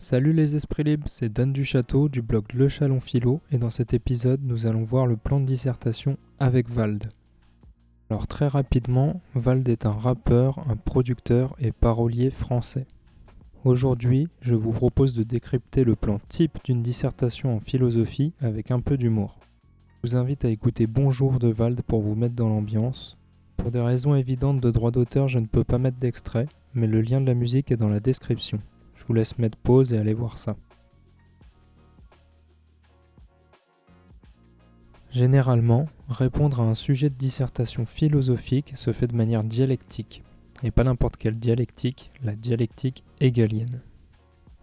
Salut les esprits libres, c'est Dan du Château du blog Le Chalon Philo et dans cet épisode nous allons voir le plan de dissertation avec Vald. Alors très rapidement, Vald est un rappeur, un producteur et parolier français. Aujourd'hui, je vous propose de décrypter le plan type d'une dissertation en philosophie avec un peu d'humour. Je vous invite à écouter Bonjour de Vald pour vous mettre dans l'ambiance. Pour des raisons évidentes de droit d'auteur, je ne peux pas mettre d'extrait, mais le lien de la musique est dans la description. Je vous laisse mettre pause et aller voir ça. Généralement, répondre à un sujet de dissertation philosophique se fait de manière dialectique, et pas n'importe quelle dialectique, la dialectique hegelienne.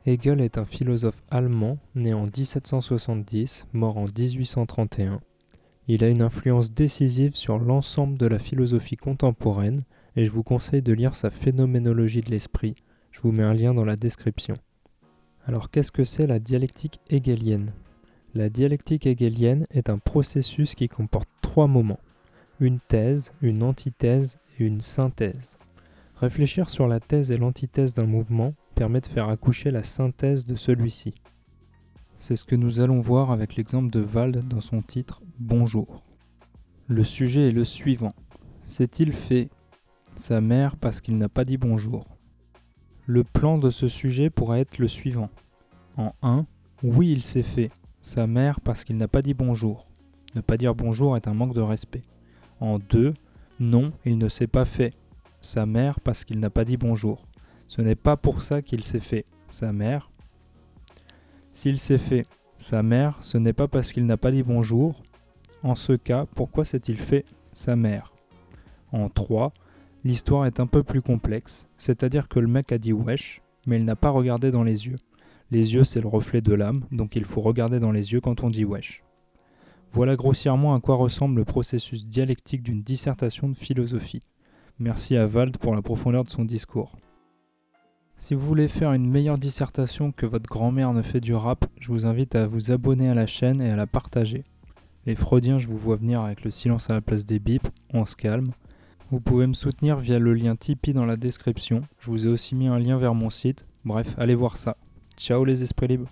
Hegel est un philosophe allemand né en 1770, mort en 1831. Il a une influence décisive sur l'ensemble de la philosophie contemporaine, et je vous conseille de lire sa Phénoménologie de l'esprit, je vous mets un lien dans la description. Alors qu'est-ce que c'est la dialectique hegelienne? La dialectique hegelienne est un processus qui comporte trois moments. Une thèse, une antithèse et une synthèse. Réfléchir sur la thèse et l'antithèse d'un mouvement permet de faire accoucher la synthèse de celui-ci. C'est ce que nous allons voir avec l'exemple de Wald dans son titre Bonjour. Le sujet est le suivant. S'est-il fait sa mère parce qu'il n'a pas dit bonjour? Le plan de ce sujet pourrait être le suivant. En 1, oui, il s'est fait. Sa mère parce qu'il n'a pas dit bonjour. Ne pas dire bonjour est un manque de respect. En 2, non, il ne s'est pas fait. Sa mère parce qu'il n'a pas dit bonjour. Ce n'est pas pour ça qu'il s'est fait. Sa mère. S'il s'est fait sa mère, ce n'est pas parce qu'il n'a pas dit bonjour. En ce cas, pourquoi s'est-il fait? Sa mère En 3, L'histoire est un peu plus complexe, c'est-à-dire que le mec a dit wesh, mais il n'a pas regardé dans les yeux. Les yeux, c'est le reflet de l'âme, donc il faut regarder dans les yeux quand on dit wesh. Voilà grossièrement à quoi ressemble le processus dialectique d'une dissertation de philosophie. Merci à Wald pour la profondeur de son discours. Si vous voulez faire une meilleure dissertation que votre grand-mère ne fait du rap, je vous invite à vous abonner à la chaîne et à la partager. Les fraudiens, je vous vois venir avec le silence à la place des bips, on se calme. Vous pouvez me soutenir via le lien Tipeee dans la description. Je vous ai aussi mis un lien vers mon site. Bref, allez voir ça. Ciao les esprits libres.